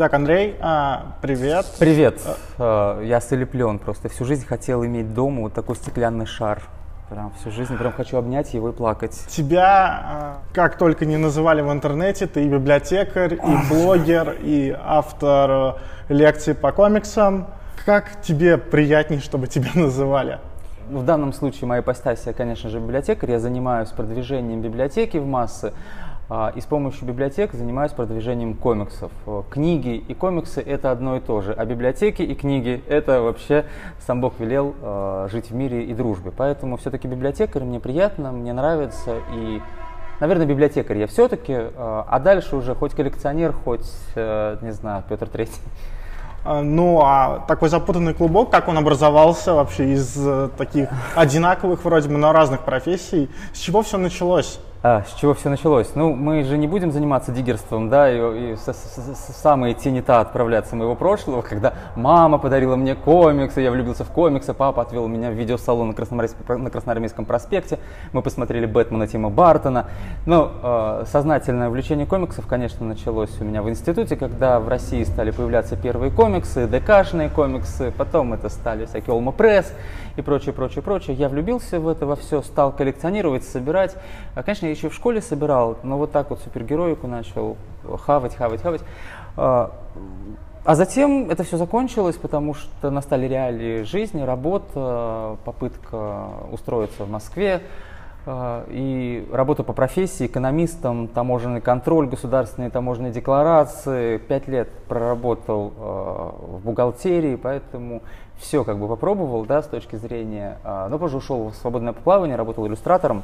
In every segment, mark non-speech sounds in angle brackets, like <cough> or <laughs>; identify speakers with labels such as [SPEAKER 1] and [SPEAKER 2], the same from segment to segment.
[SPEAKER 1] Итак, Андрей, а, привет.
[SPEAKER 2] Привет. А, я слеплен просто. Всю жизнь хотел иметь дома вот такой стеклянный шар. Прям всю жизнь прям хочу обнять его и плакать.
[SPEAKER 1] Тебя, а, как только не называли в интернете, ты и библиотекарь, и блогер, и автор лекций по комиксам. Как тебе приятнее, чтобы тебя называли?
[SPEAKER 2] В данном случае моя ипостась, я, конечно же, библиотекарь. Я занимаюсь продвижением библиотеки в массы. А, и с помощью библиотек занимаюсь продвижением комиксов. Книги и комиксы – это одно и то же, а библиотеки и книги – это вообще сам Бог велел э, жить в мире и дружбе. Поэтому все-таки библиотекарь мне приятно, мне нравится, и, наверное, библиотекарь я все-таки, э, а дальше уже хоть коллекционер, хоть, э, не знаю, Петр Третий.
[SPEAKER 1] Ну, а такой запутанный клубок, как он образовался вообще из таких одинаковых вроде бы, но разных профессий, с чего все началось?
[SPEAKER 2] А, с чего все началось? Ну, мы же не будем заниматься диггерством, да, и, и в, самые тенита отправляться моего прошлого, когда мама подарила мне комиксы, я влюбился в комиксы, папа отвел меня в видеосалон на, Красноармейском, на Красноармейском проспекте, мы посмотрели Бэтмена Тима Бартона. Ну, э, сознательное увлечение комиксов, конечно, началось у меня в институте, когда в России стали появляться первые комиксы, ДКшные комиксы, потом это стали всякие Олма Пресс и прочее, прочее, прочее. Я влюбился в это во все, стал коллекционировать, собирать. А, конечно, я еще в школе собирал, но вот так вот супергероику начал хавать, хавать, хавать. А, а затем это все закончилось, потому что настали реалии жизни, работа, попытка устроиться в Москве, и работа по профессии, экономистом, таможенный контроль, государственные таможенные декларации. Пять лет проработал в бухгалтерии, поэтому все как бы попробовал, да, с точки зрения, но позже ушел в свободное плавание, работал иллюстратором.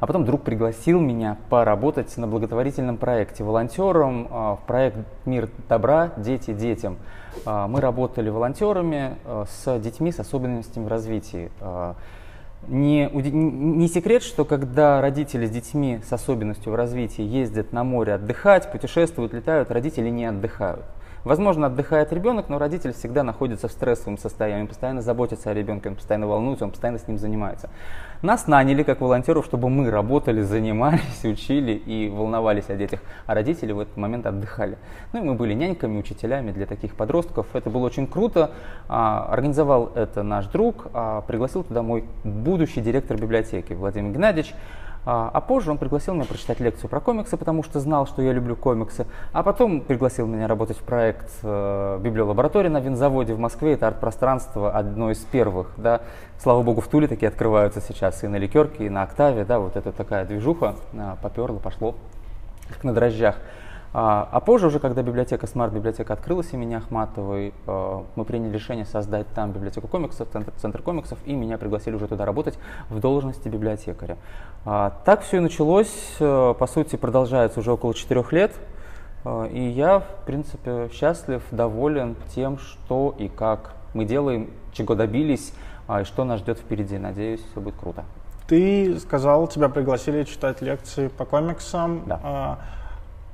[SPEAKER 2] А потом друг пригласил меня поработать на благотворительном проекте, волонтером а, в проект «Мир добра. Дети детям». А, мы работали волонтерами а, с детьми с особенностями в развитии. Не, не секрет, что когда родители с детьми с особенностью в развитии ездят на море отдыхать, путешествуют, летают, родители не отдыхают. Возможно, отдыхает ребенок, но родитель всегда находится в стрессовом состоянии, он постоянно заботится о ребенке, он постоянно волнуется, он постоянно с ним занимается. Нас наняли как волонтеров, чтобы мы работали, занимались, <laughs> учили и волновались о детях, а родители в этот момент отдыхали. Ну и мы были няньками, учителями для таких подростков. Это было очень круто. А, организовал это наш друг, а, пригласил туда мой будущий директор библиотеки Владимир Геннадьевич. А, а позже он пригласил меня прочитать лекцию про комиксы, потому что знал, что я люблю комиксы. А потом пригласил меня работать в проект э, библиолаборатории на винзаводе в Москве. Это арт-пространство одно из первых. Да. Слава богу, в Туле такие открываются сейчас и на Ликерке, и на Октаве. Да, вот это такая движуха э, поперла, пошло, как на дрожжах. А, а позже уже, когда библиотека, смарт-библиотека открылась имени Ахматовой, э, мы приняли решение создать там библиотеку комиксов, центр, центр комиксов, и меня пригласили уже туда работать в должности библиотекаря. А, так все и началось, э, по сути, продолжается уже около четырех лет, э, и я, в принципе, счастлив, доволен тем, что и как мы делаем, чего добились, а, и что нас ждет впереди. Надеюсь, все будет круто.
[SPEAKER 1] Ты сказал, тебя пригласили читать лекции по комиксам.
[SPEAKER 2] Да.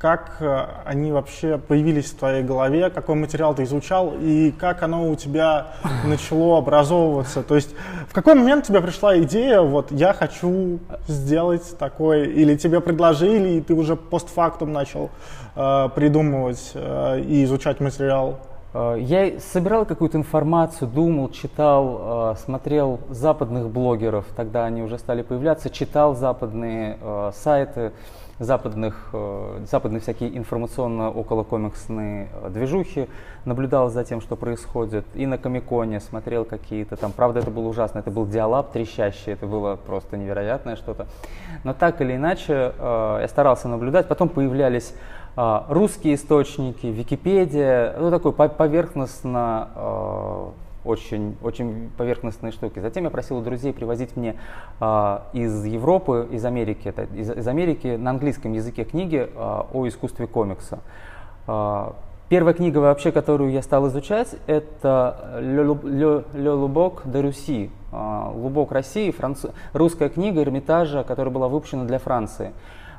[SPEAKER 1] Как э, они вообще появились в твоей голове, какой материал ты изучал и как оно у тебя <laughs> начало образовываться. То есть в какой момент тебе пришла идея, вот я хочу сделать такое, или тебе предложили, и ты уже постфактум начал э, придумывать э, и изучать материал?
[SPEAKER 2] Э, я собирал какую-то информацию, думал, читал, смотрел западных блогеров, тогда они уже стали появляться, читал западные сайты, западных, э, западные всякие информационно-околокомиксные э, движухи, наблюдал за тем, что происходит, и на Комиконе смотрел какие-то там, правда это было ужасно, это был диалаб трещащий, это было просто невероятное что-то, но так или иначе э, я старался наблюдать, потом появлялись русские источники, Википедия, ну такой поверхностно очень, очень поверхностные штуки. Затем я просил у друзей привозить мне э, из Европы, из Америки, это, из, из Америки на английском языке книги э, о искусстве комикса. Э, первая книга вообще, которую я стал изучать, это «Le, Лубок де Руси», «Лубок России», француз... русская книга Эрмитажа, которая была выпущена для Франции.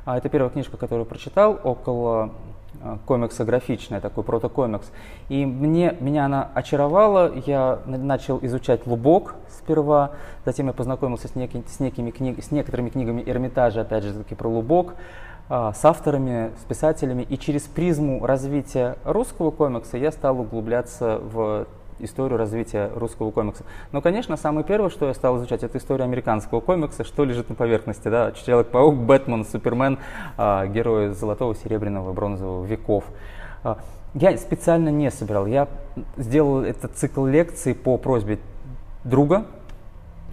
[SPEAKER 2] Это первая книжка, которую прочитал около комиксографичная, такой протокомикс. И мне, меня она очаровала, я начал изучать Лубок сперва, затем я познакомился с, некий, с, некими книг, с некоторыми книгами Эрмитажа, опять же таки про Лубок. а, с авторами, с писателями, и через призму развития русского комикса я стал углубляться в историю развития русского комикса. Но, конечно, самое первое, что я стал изучать, это история американского комикса, что лежит на поверхности, да, Человек-паук, Бэтмен, Супермен, э, герои золотого, серебряного, бронзового веков. Э, я специально не собирал, я сделал этот цикл лекций по просьбе друга, а,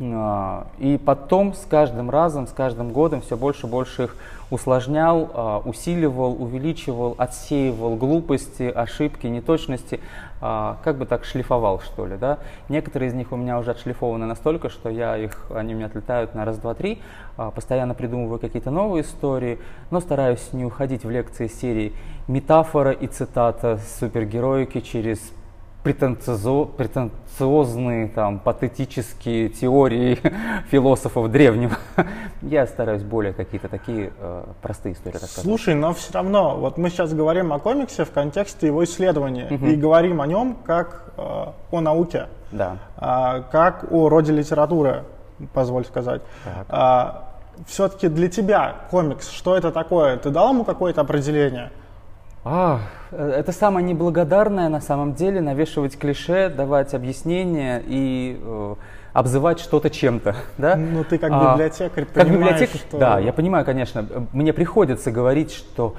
[SPEAKER 2] и потом с каждым разом, с каждым годом все больше и больше их усложнял, а, усиливал, увеличивал, отсеивал глупости, ошибки, неточности, а, как бы так шлифовал, что ли. Да? Некоторые из них у меня уже отшлифованы настолько, что я их, они у меня отлетают на раз, два, три, постоянно придумываю какие-то новые истории, но стараюсь не уходить в лекции серии метафора и цитата супергероики через претенциозо, претенциозные, там, патетические теории <laughs> философов древнего. <laughs> Я стараюсь более какие-то такие э, простые истории рассказывать.
[SPEAKER 1] Слушай, но все равно, вот мы сейчас говорим о комиксе в контексте его исследования угу. и говорим о нем как э, о науке,
[SPEAKER 2] да.
[SPEAKER 1] э, как о роде литературы, позволь сказать. А, все-таки для тебя комикс, что это такое? Ты дал ему какое-то определение?
[SPEAKER 2] А, это самое неблагодарное на самом деле, навешивать клише, давать объяснения и э, обзывать что-то чем-то. <laughs> Да?
[SPEAKER 1] Ну, ты как а, библиотекарь а, как библиотекарь, что...
[SPEAKER 2] Да, я понимаю, конечно. Мне приходится говорить, что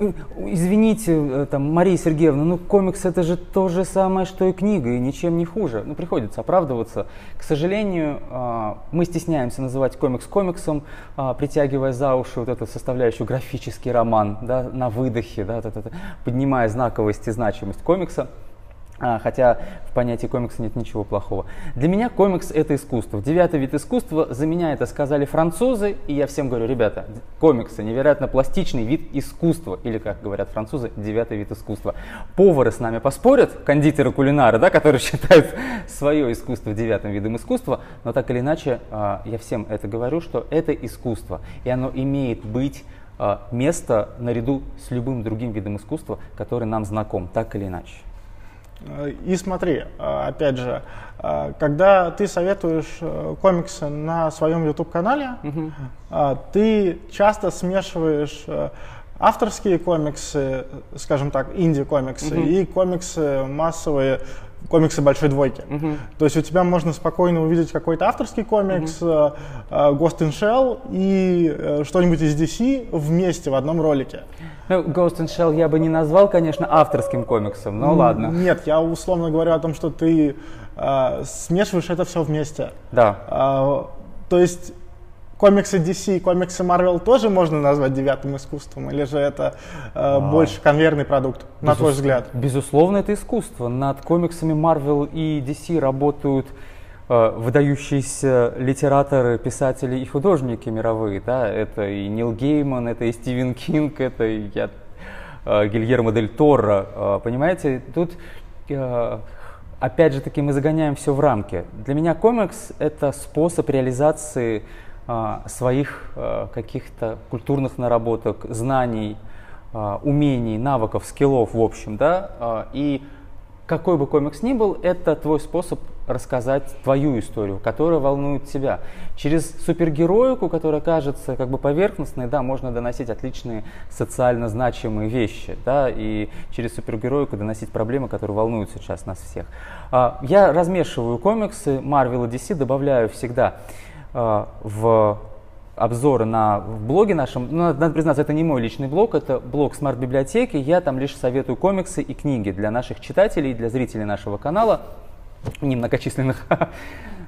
[SPEAKER 2] Извините, э, там, Мария Сергеевна, ну комикс это же то же самое, что и книга, и ничем не хуже. Ну, приходится оправдываться. К сожалению, а, мы стесняемся называть комикс комиксом, а, притягивая за уши вот эту составляющую графический роман, да, на выдохе, да, поднимая знаковость и значимость комикса. А, хотя в понятии комикса нет ничего плохого. Для меня комикс это искусство. Девятый вид искусства, за меня это сказали французы, и я всем говорю, ребята, комиксы невероятно пластичный вид искусства, или как говорят французы, девятый вид искусства. Повары с нами поспорят, кондитеры, кулинары, да, которые <laughs> считают свое искусство девятым видом искусства, но так или иначе а, я всем это говорю, что это искусство, и оно имеет быть а, место наряду с любым другим видом искусства, который нам знаком, так или иначе.
[SPEAKER 1] И смотри, а, опять же, а, когда ты советуешь э, комиксы на своем YouTube-канале, угу. ты часто смешиваешь э, авторские комиксы, скажем так, инди-комиксы, угу. и комиксы массовые комиксы большой двойки. Uh-huh. То есть у тебя можно спокойно увидеть какой-то авторский комикс, uh-huh. Ghost in Shell и э, что-нибудь из DC вместе в одном ролике.
[SPEAKER 2] Ну, Ghost in Shell я бы не назвал, конечно, авторским комиксом, но ладно.
[SPEAKER 1] Нет, я условно говорю о том, что ты э, смешиваешь это все вместе.
[SPEAKER 2] Да.
[SPEAKER 1] Э, то есть комиксы DC и комиксы Marvel тоже можно назвать девятым искусством? Или же это э, а, больше конвейерный продукт, на безус... твой взгляд?
[SPEAKER 2] Безусловно, это искусство. Над комиксами Marvel и DC работают э, выдающиеся литераторы, писатели и художники мировые. Да? Это и Нил Гейман, это и Стивен Кинг, это и я, э, Гильермо Дель Торо. Э, понимаете, тут... Э, опять же таки мы загоняем все в рамки. Для меня комикс это способ реализации своих а, каких-то культурных наработок, знаний, а, умений, навыков, скиллов, в общем, да, и какой бы комикс ни был, это твой способ рассказать твою историю, которая волнует тебя. Через супергероику, которая кажется как бы поверхностной, да, можно доносить отличные социально значимые вещи, да, и через супергероику доносить проблемы, которые волнуют сейчас нас всех. Я размешиваю комиксы Marvel и DC, добавляю всегда в обзоры на в блоге нашем. Ну, надо, признаться, это не мой личный блог, это блог смарт-библиотеки. Я там лишь советую комиксы и книги для наших читателей, для зрителей нашего канала, немногочисленных. <laughs>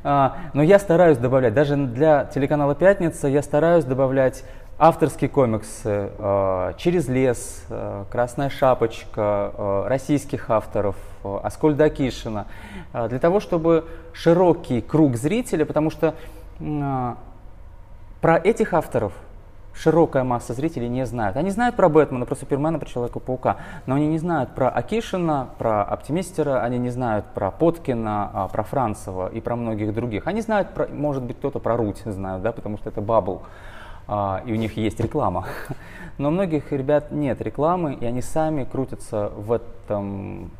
[SPEAKER 2] А, но я стараюсь добавлять, даже для телеканала «Пятница» я стараюсь добавлять авторские комиксы э, «Через лес», э, «Красная шапочка», российских авторов, Аскольда Акишина, для того, чтобы широкий круг зрителей, потому что про этих авторов широкая масса зрителей не знает. Они знают про Бэтмена, про Супермена, про Человека-паука, но они не знают про Акишина, про Оптимистера, они не знают про Поткина, а, про Францева и про многих других. Они знают, про, может быть, кто-то про Руть знают, да, потому что это Бабл, а, и у них есть реклама. <laughs> Но у многих ребят нет рекламы, и они сами крутятся в этом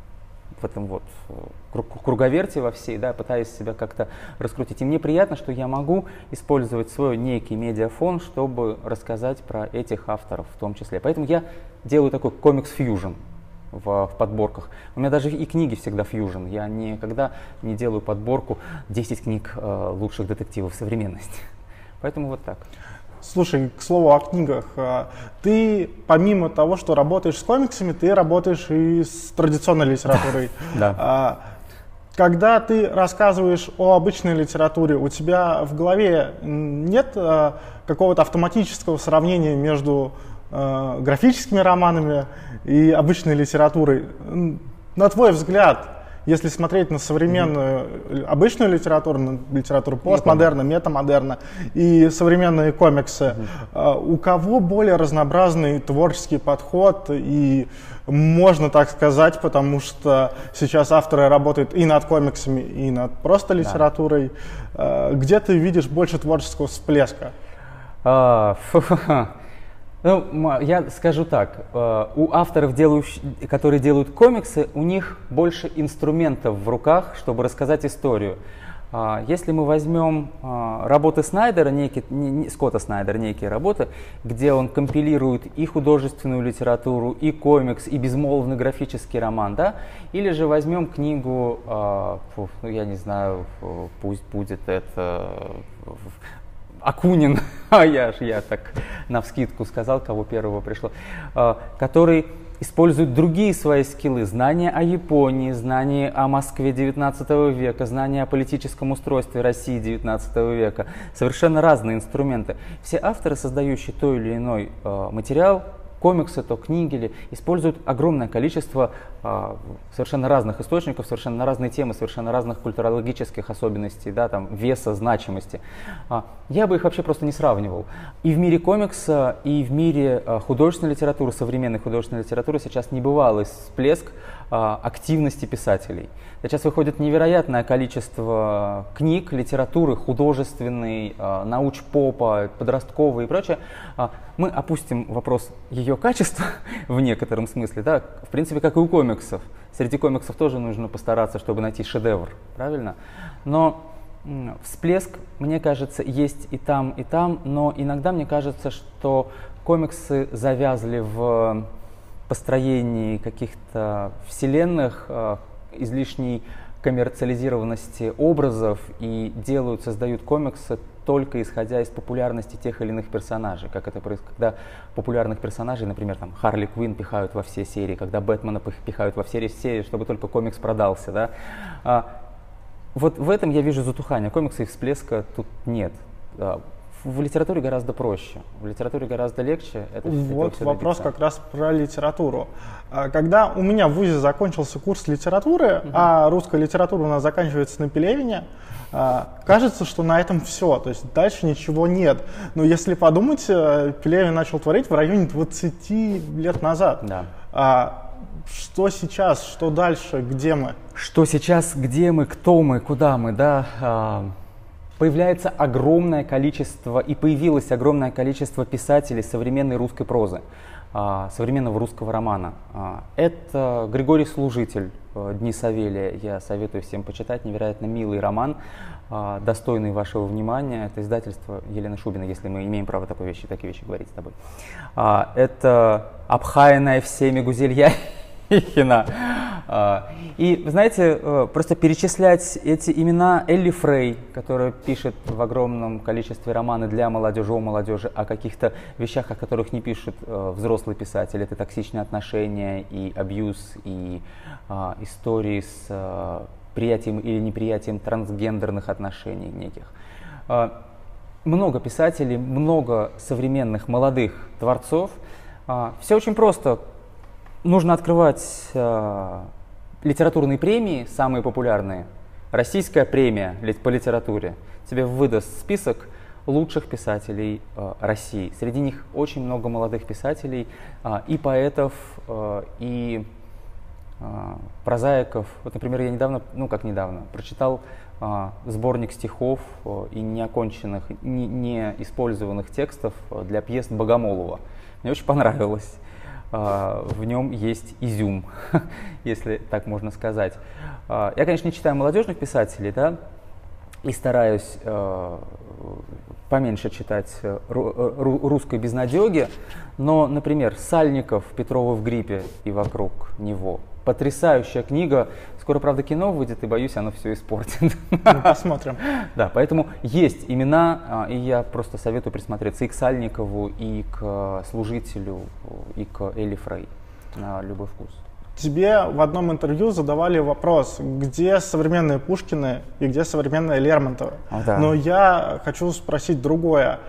[SPEAKER 2] в этом вот э, круговерте во всей, да, пытаюсь себя как-то раскрутить. И мне приятно, что я могу использовать свой некий медиафон, чтобы рассказать про этих авторов в том числе. Поэтому я делаю такой комикс-фьюжн в, в подборках. У меня даже и книги всегда фьюжн. Я никогда не делаю подборку 10 книг э, лучших детективов современности. Поэтому вот так.
[SPEAKER 1] Слушай, к слову о книгах. А, ты, помимо того, что работаешь с комиксами, ты работаешь и с традиционной литературой. <laughs>
[SPEAKER 2] Да. А,
[SPEAKER 1] когда ты рассказываешь о обычной литературе, у тебя в голове нет а, какого-то автоматического сравнения между графическими романами и обычной литературой? На твой взгляд, если смотреть на современную mm-hmm. обычную литературу, на литературу постмодерна, метамодерна и современные комиксы, mm-hmm. у кого более разнообразный творческий подход и можно так сказать, потому что сейчас авторы работают и над комиксами, и над просто литературой. Да. Где ты видишь больше творческого всплеска?
[SPEAKER 2] А, <laughs> ну, я скажу так, э, у авторов, которые делают комиксы, у них больше инструментов в руках, чтобы рассказать историю. А, если мы возьмем а, работы Снайдера, некие, не, Скотта Снайдера, некие работы, где он компилирует и художественную литературу, и комикс, и безмолвный графический роман, да, или же возьмем книгу, а, ну, я не знаю, пусть будет это Акунин, <laughs> а я ж я так на вскидку сказал, кого первого пришло, а, который использует другие свои скиллы, знания о Японии, знания о Москве 19 века, знания о политическом устройстве России 19 века, совершенно разные инструменты. Все авторы, создающие той или иной а, материал, комиксы, то книги ли, используют огромное количество а, совершенно разных источников, совершенно разные темы, совершенно разных культурологических особенностей, да, там, веса, значимости. А, я бы их вообще просто не сравнивал. И в мире комикса, и в мире а, художественной литературы, современной художественной литературы сейчас небывалый всплеск активности писателей. Сейчас выходит невероятное количество книг, литературы, художественной, а, науч-попа, подростковой и прочее. А, мы опустим вопрос ее качества <laughs> в некотором смысле, да, в принципе, как и у комиксов. Среди комиксов тоже нужно постараться, чтобы найти шедевр, правильно? Но всплеск, мне кажется, есть и там, и там, но иногда мне кажется, что комиксы завязли в построении каких-то вселенных, э, излишней коммерциализированности образов и делают, создают комиксы только исходя из популярности тех или иных персонажей, как это происходит, когда популярных персонажей, например, там Харли Квинн пихают во все серии, когда Бэтмена пихают во все серии, чтобы только комикс продался, да. А, вот в этом я вижу затухание. Комикса и всплеска тут нет. В литературе гораздо проще, в литературе гораздо легче.
[SPEAKER 1] Это, вот вопрос добиться. как раз про литературу. А, когда у меня в ВУЗе закончился курс литературы, угу. а русская литература у нас заканчивается на Пелевине, а, кажется, что на этом все, то есть дальше ничего нет. Но если подумать, э, Пелевин начал творить в районе 20 лет назад.
[SPEAKER 2] Да.
[SPEAKER 1] А, что сейчас, что дальше, где мы?
[SPEAKER 2] Что сейчас, где мы, кто мы, куда мы, да? Появляется огромное количество, и появилось огромное количество писателей современной русской прозы, а, современного русского романа. А, это Григорий Служитель, э, «Дни Савелия». Я советую всем почитать, невероятно милый роман, а, достойный вашего внимания. Это издательство Елены Шубина, если мы имеем право такой вещи, такие вещи говорить с тобой. Это обхаянная всеми Гузелья <laughs> Хина. А, и, знаете, э, просто перечислять эти имена Элли Фрей, которая пишет в огромном количестве романы для молодежи, о молодежи, о каких-то вещах, о которых не пишет э, взрослый писатель. Это токсичные отношения и абьюз, и а, истории с а, приятием или неприятием трансгендерных отношений неких. А, много писателей, много современных молодых творцов. Все очень просто нужно открывать э, литературные премии, самые популярные. Российская премия по литературе тебе выдаст список лучших писателей э, России. Среди них очень много молодых писателей, э, и поэтов, э, и э, прозаиков. Вот, например, я недавно, ну как недавно, прочитал э, сборник стихов э, и неоконченных, не, не использованных текстов для пьес Богомолова. Мне очень понравилось. В нем есть изюм, <laughs> если так можно сказать. Я, конечно, не читаю молодежных писателей, да, и стараюсь поменьше читать русской безнадеги, но, например, Сальников, Петрова в гриппе и вокруг него. Потрясающая книга. Скоро, правда, кино выйдет, и боюсь, оно все испортит.
[SPEAKER 1] Ну, посмотрим.
[SPEAKER 2] Да, поэтому есть имена, а, и я просто советую присмотреться и к Сальникову, и к Служителю, и к Элли Фрей на любой вкус.
[SPEAKER 1] Тебе в одном интервью задавали вопрос, где современные Пушкины и где современная Лермонтова.
[SPEAKER 2] А, да.
[SPEAKER 1] Но я хочу спросить другое.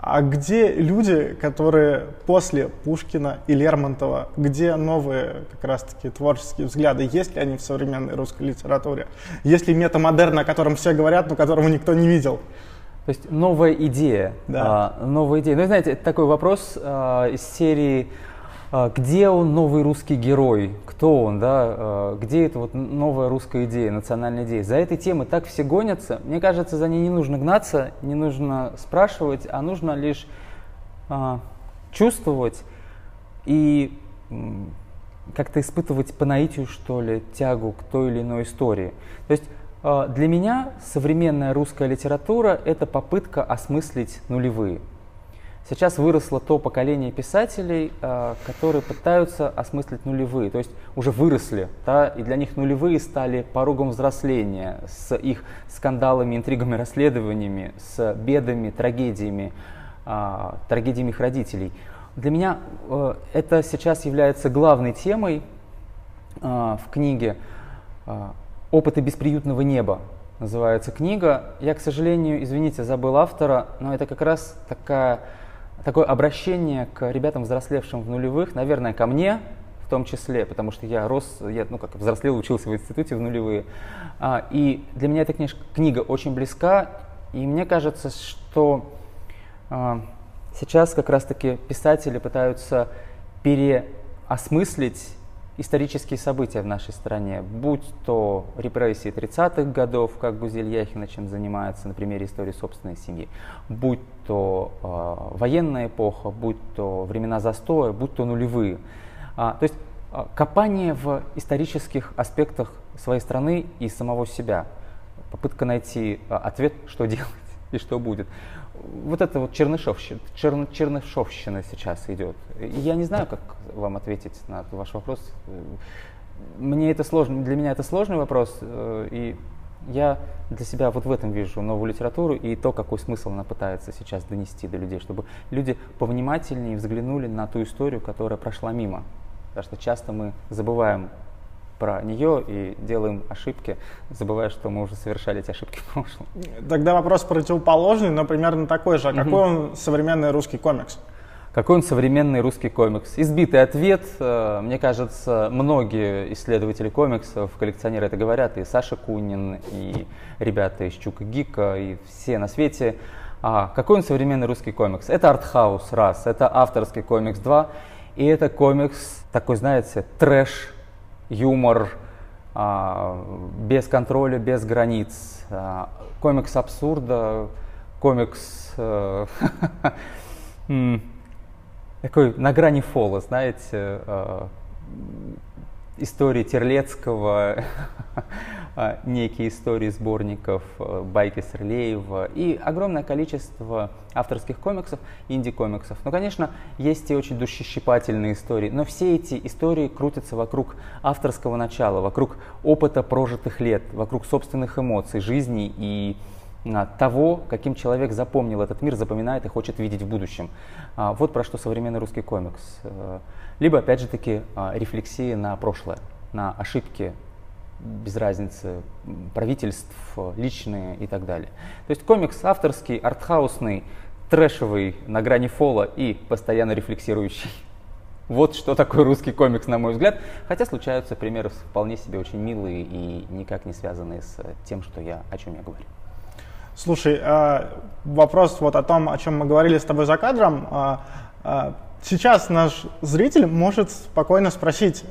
[SPEAKER 1] А где люди, которые после Пушкина и Лермонтова, где новые как раз-таки творческие взгляды, есть ли они в современной русской литературе? Есть ли метамодерн, о котором все говорят, но которого никто не видел?
[SPEAKER 2] То есть новая идея.
[SPEAKER 1] Да.
[SPEAKER 2] А, новая идея. Ну, знаете, такой вопрос а, из серии где он новый русский герой, кто он, да, а, где эта вот новая русская идея, национальная идея. За этой темой так все гонятся, мне кажется, за ней не нужно гнаться, не нужно спрашивать, а нужно лишь а, чувствовать и как-то испытывать по наитию, что ли, тягу к той или иной истории. То есть для меня современная русская литература – это попытка осмыслить нулевые – Сейчас выросло то поколение писателей, э, которые пытаются осмыслить нулевые, то есть уже выросли, да, и для них нулевые стали порогом взросления с их скандалами, интригами, расследованиями, с бедами, трагедиями, а, трагедиями их родителей. Для меня э, это сейчас является главной темой э, в книге «Опыты бесприютного неба», называется книга. Я, к сожалению, извините, забыл автора, но это как раз такая такое обращение к ребятам, взрослевшим в нулевых, наверное, ко мне в том числе, потому что я рос, я, ну, как взрослел, учился в институте в нулевые. А, и для меня эта книжка, книга очень близка, и мне кажется, что а, сейчас как раз-таки писатели пытаются переосмыслить исторические события в нашей стране, будь то репрессии 30-х годов, как Гузель Яхина чем занимается на примере истории собственной семьи, будь то э, военная эпоха, будь то времена застоя, будь то нулевые. А, то есть а, копание в исторических аспектах своей страны и самого себя, попытка найти а, ответ, что делать <laughs> и что будет вот это вот чернышовщина, черн, чернышовщина сейчас идет. я не знаю, как вам ответить на ваш вопрос. Мне это сложно, для меня это сложный вопрос, э, и я для себя вот в этом вижу новую литературу и то, какой смысл она пытается сейчас донести до людей, чтобы люди повнимательнее взглянули на ту историю, которая прошла мимо. Потому что часто мы забываем про нее и делаем ошибки, забывая, что мы уже совершали эти ошибки в прошлом.
[SPEAKER 1] Тогда вопрос противоположный, но примерно такой же. А какой он современный русский комикс?
[SPEAKER 2] Какой он современный русский комикс? Избитый ответ. Э, мне кажется, многие исследователи комиксов, коллекционеры это говорят, и Саша Кунин, и ребята из Чука Гика, и все на свете. А какой он современный русский комикс? Это артхаус, раз. Это авторский комикс, два. И это комикс такой, знаете, трэш, юмор, а, без контроля, без границ, а, комикс абсурда, комикс э, <laughs> такой на грани фола, знаете, э, истории Терлецкого, а, <laughs> некие истории сборников э, байки Серлеева и огромное количество авторских комиксов, инди-комиксов. Ну, конечно, есть и очень душещипательные истории, но все эти истории крутятся вокруг авторского начала, вокруг опыта прожитых лет, вокруг собственных эмоций, жизни и того, каким человек запомнил этот мир, запоминает и хочет видеть в будущем. А, вот про что современный русский комикс. Э, либо, опять же таки, рефлексии на прошлое, на ошибки без разницы, правительств, личные и так далее. То есть комикс авторский, артхаусный, трэшевый, на грани фола и постоянно рефлексирующий. <laughs> Вот что такое русский комикс, на мой взгляд. Хотя случаются примеры вполне себе очень милые и никак не связанные с тем, что я, о чем я говорю.
[SPEAKER 1] Слушай, а, вопрос вот о том, о чем мы говорили с тобой за кадром. А, а, сейчас наш зритель может спокойно спросить,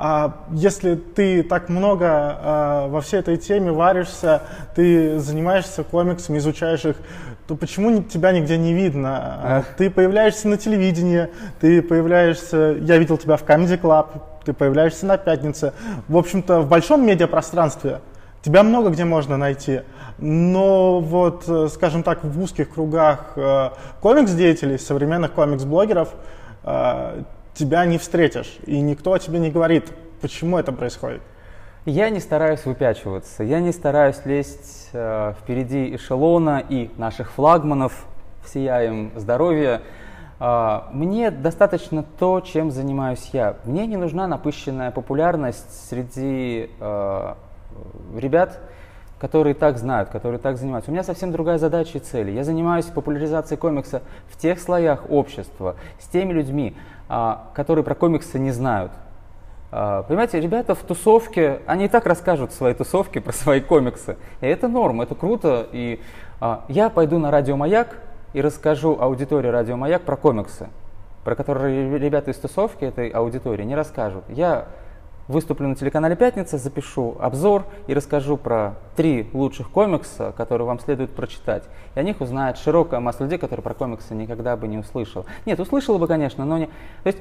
[SPEAKER 1] а если ты так много а, во всей этой теме варишься, ты занимаешься комиксами, изучаешь их, то почему тебя нигде не видно? А. Ты появляешься на телевидении, ты появляешься, я видел тебя в Comedy Club, ты появляешься на пятнице. В общем-то, в большом медиапространстве тебя много где можно найти. Но вот, э, скажем так, в узких кругах э, комикс-деятелей, современных комикс-блогеров, э, тебя не встретишь. И никто о тебе не говорит, почему это происходит.
[SPEAKER 2] Я не стараюсь выпячиваться, я не стараюсь лезть э, впереди эшелона и наших флагманов, всея им здоровья. Э, мне достаточно то, чем занимаюсь я. Мне не нужна напыщенная популярность среди э, ребят, которые так знают, которые так занимаются. У меня совсем другая задача и цель. Я занимаюсь популяризацией комикса в тех слоях общества, с теми людьми, а, которые про комиксы не знают. А, понимаете, ребята в тусовке, они и так расскажут свои тусовки про свои комиксы. И это норм, это круто. И а, я пойду на радио «Маяк» и расскажу аудитории радио «Маяк» про комиксы, про которые ребята из тусовки этой аудитории не расскажут. Я выступлю на телеканале «Пятница», запишу обзор и расскажу про три лучших комикса, которые вам следует прочитать. И о них узнает широкая масса людей, которые про комиксы никогда бы не услышал. Нет, услышала бы, конечно, но не... То есть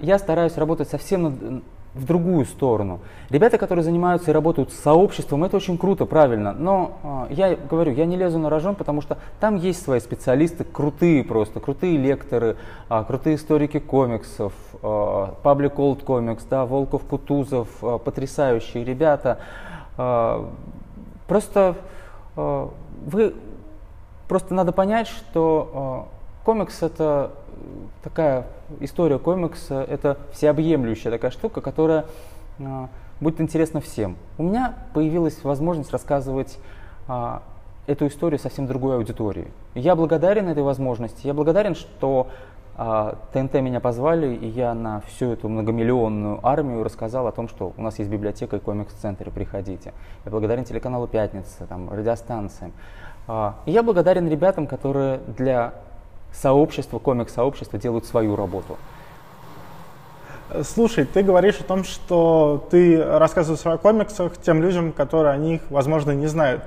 [SPEAKER 2] я стараюсь работать совсем в другую сторону. Ребята, которые занимаются и работают с сообществом, это очень круто, правильно. Но э, я говорю, я не лезу на рожон, потому что там есть свои специалисты, крутые просто, крутые лекторы, э, крутые историки комиксов, э, Public Old Comics, да, Волков, Кутузов, э, потрясающие ребята. Э, просто э, вы просто надо понять, что э, комикс это такая история комикса, это всеобъемлющая такая штука, которая э, будет интересна всем. У меня появилась возможность рассказывать э, эту историю совсем другой аудитории. Я благодарен этой возможности. Я благодарен, что э, ТНТ меня позвали, и я на всю эту многомиллионную армию рассказал о том, что у нас есть библиотека и комикс-центр, приходите. Я благодарен телеканалу «Пятница», там, радиостанциям. И я благодарен ребятам, которые для сообщество, комик-сообщество делают свою работу.
[SPEAKER 1] Слушай, ты говоришь о том, что ты рассказываешь о комиксах тем людям, которые о них, возможно, не знают.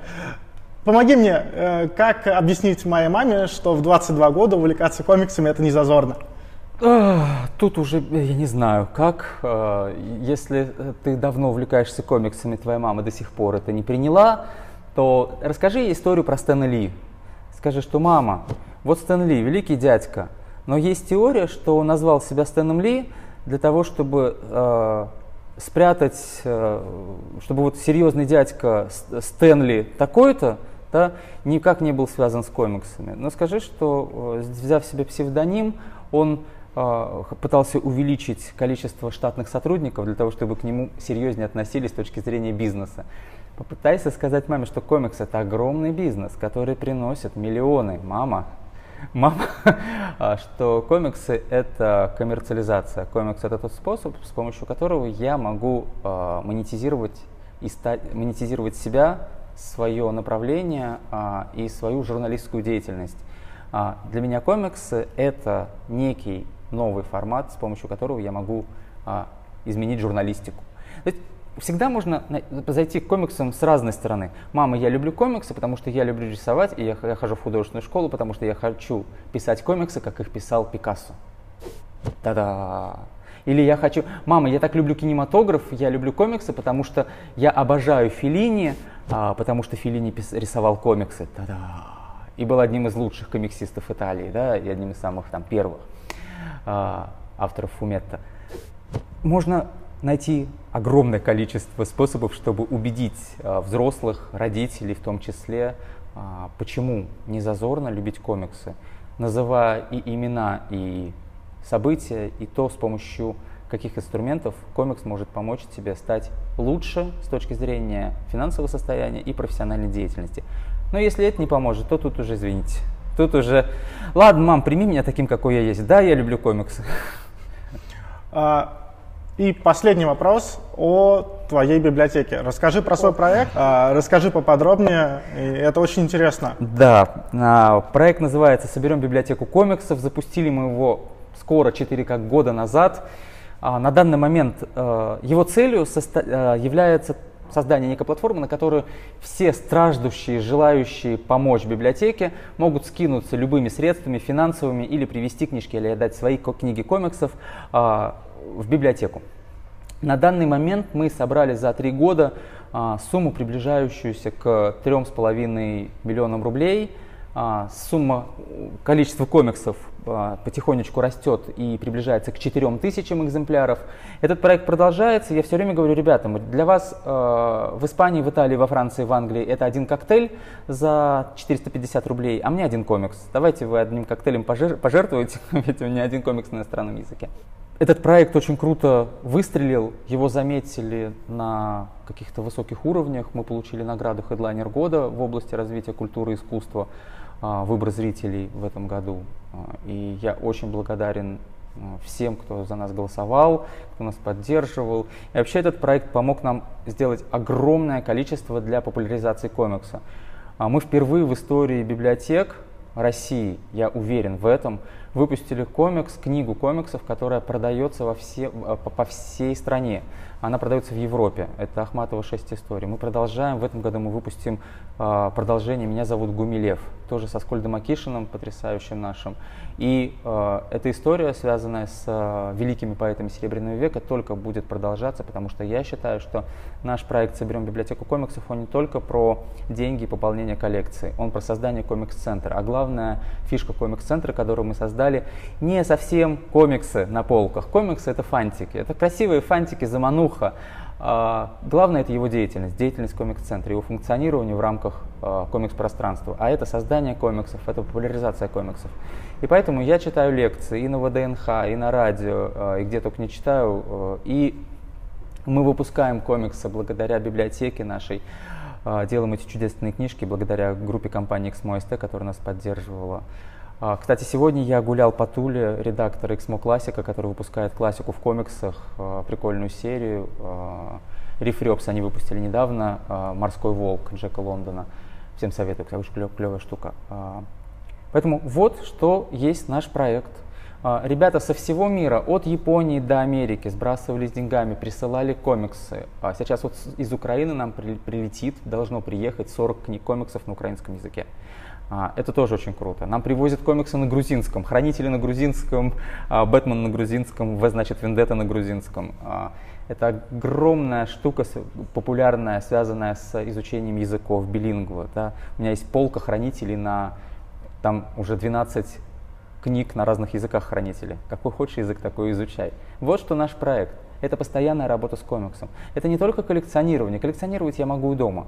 [SPEAKER 1] Помоги мне, э, как объяснить моей маме, что в 22 года увлекаться комиксами это не зазорно?
[SPEAKER 2] Тут уже я не знаю, как. Э, если ты давно увлекаешься комиксами, твоя мама до сих пор это не приняла, то расскажи ей историю про Стэна Ли. Скажи, что мама, вот Стэн Ли, великий дядька, но есть теория, что он назвал себя Стэном Ли для того, чтобы э, спрятать, э, чтобы вот серьезный дядька Стэнли такой-то, да, никак не был связан с комиксами. Но скажи, что э, взяв себе псевдоним, он э, пытался увеличить количество штатных сотрудников для того, чтобы к нему серьезнее относились с точки зрения бизнеса. Попытайся сказать маме, что комикс это огромный бизнес, который приносит миллионы. Мама, мама, <laughs> а, что комиксы это коммерциализация. Комикс это тот способ, с помощью которого я могу э, монетизировать и стать, монетизировать себя, свое направление э, и свою журналистскую деятельность. Для меня комиксы это некий новый формат, с помощью которого я могу изменить журналистику всегда можно зайти к комиксам с разной стороны. Мама, я люблю комиксы, потому что я люблю рисовать, и я, я хожу в художественную школу, потому что я хочу писать комиксы, как их писал Пикассо. Та-да! Или я хочу, мама, я так люблю кинематограф, я люблю комиксы, потому что я обожаю Филини, а, потому что Филини пис- рисовал комиксы. Та-да! И был одним из лучших комиксистов Италии, да, и одним из самых там первых а, авторов Фуметта. Можно найти огромное количество способов, чтобы убедить а, взрослых, родителей в том числе, а, почему не зазорно любить комиксы, называя и имена, и события, и то, с помощью каких инструментов комикс может помочь тебе стать лучше с точки зрения финансового состояния и профессиональной деятельности. Но если это не поможет, то тут уже извините. Тут уже, ладно, мам, прими меня таким, какой я есть. Да, я люблю комиксы.
[SPEAKER 1] А, и последний вопрос о твоей библиотеке. Расскажи про свой проект, а, расскажи поподробнее, это очень интересно.
[SPEAKER 2] Да, а, проект называется «Соберем библиотеку комиксов». Запустили мы его скоро, 4 как года назад. А, на данный момент его целью является создание некой платформы, на которую все страждущие, желающие помочь библиотеке могут скинуться любыми средствами финансовыми или привести книжки, или отдать свои книги комиксов в библиотеку. На данный момент мы собрали за три года а, сумму, приближающуюся к 3,5 миллионам рублей. А, сумма, количество комиксов а, потихонечку растет и приближается к 4 тысячам экземпляров. Этот проект продолжается. Я все время говорю ребятам, для вас в Испании, в Италии, во Франции, в Англии это один коктейль за 450 рублей, а мне один комикс. Давайте вы одним коктейлем пожер- пожертвуете, <laughs> ведь у меня один комикс на иностранном языке. Этот проект очень круто выстрелил, его заметили на каких-то высоких уровнях. Мы получили награду Headliner года в области развития культуры и искусства, а, выбор зрителей в этом году. А, и я очень благодарен а, всем, кто за нас голосовал, кто нас поддерживал. И вообще этот проект помог нам сделать огромное количество для популяризации комикса. Мы впервые в истории библиотек России, я уверен в этом, выпустили комикс, книгу комиксов, которая продается во все, по, по всей стране. Она продается в Европе. Это Ахматова 6 историй. Мы продолжаем. В этом году мы выпустим э, продолжение «Меня зовут Гумилев», тоже со Скольдом Акишиным, потрясающим нашим. И э, эта история, связанная с э, великими поэтами Серебряного века, только будет продолжаться, потому что я считаю, что наш проект «Соберем библиотеку комиксов», он не только про деньги и пополнение коллекции, он про создание комикс-центра. А главная фишка комикс-центра, которую мы создали, не совсем комиксы на полках. Комиксы — это фантики. Это красивые фантики, замануха. А, главное это его деятельность, деятельность комикс-центра, его функционирование в рамках а, комикс-пространства. А это создание комиксов, это популяризация комиксов. И поэтому я читаю лекции и на ВДНХ, и на радио, а, и где только не читаю. И мы выпускаем комиксы благодаря библиотеке нашей, делаем эти чудесные книжки благодаря группе компании XMOST, которая нас поддерживала. А, кстати, сегодня я гулял по Туле, редактор XMO Классика, который выпускает классику в комиксах, а, прикольную серию. Рифрёпс они выпустили недавно, а, «Морской волк» Джека Лондона. Всем советую, кстати, очень клевая штука. Поэтому вот что есть наш проект. Ребята со всего мира, от Японии до Америки, сбрасывались деньгами, присылали комиксы. Сейчас вот из Украины нам прилетит, должно приехать 40 книг комиксов на украинском языке. А, это тоже очень круто. Нам привозят комиксы на грузинском, Хранители на грузинском, а, Бэтмен на грузинском, В значит Вендетта на грузинском. А, это огромная штука, популярная, связанная с изучением языков, билингва. Да? У меня есть полка хранителей на там уже 12 книг на разных языках хранителей. Какой хочешь язык, такой изучай. Вот что наш проект. Это постоянная работа с комиксом. Это не только коллекционирование. Коллекционировать я могу и дома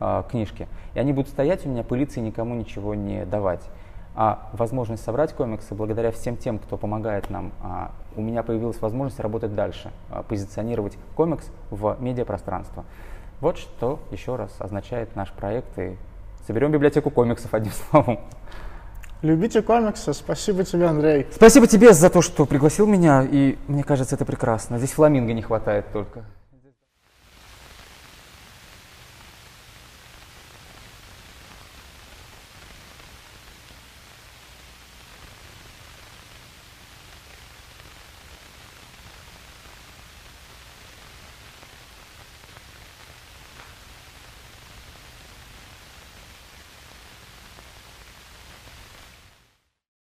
[SPEAKER 2] э, книжки. И они будут стоять у меня, пылиться и никому ничего не давать. А возможность собрать комиксы, благодаря всем тем, кто помогает нам, а, у меня появилась возможность работать дальше, а, позиционировать комикс в медиапространство. Вот что еще раз означает наш проект. И соберем библиотеку комиксов, одним <laughs> словом.
[SPEAKER 1] Любите комиксы. Спасибо тебе, Андрей.
[SPEAKER 2] Спасибо тебе за то, что пригласил меня. И мне кажется, это прекрасно. Здесь фламинго не хватает только.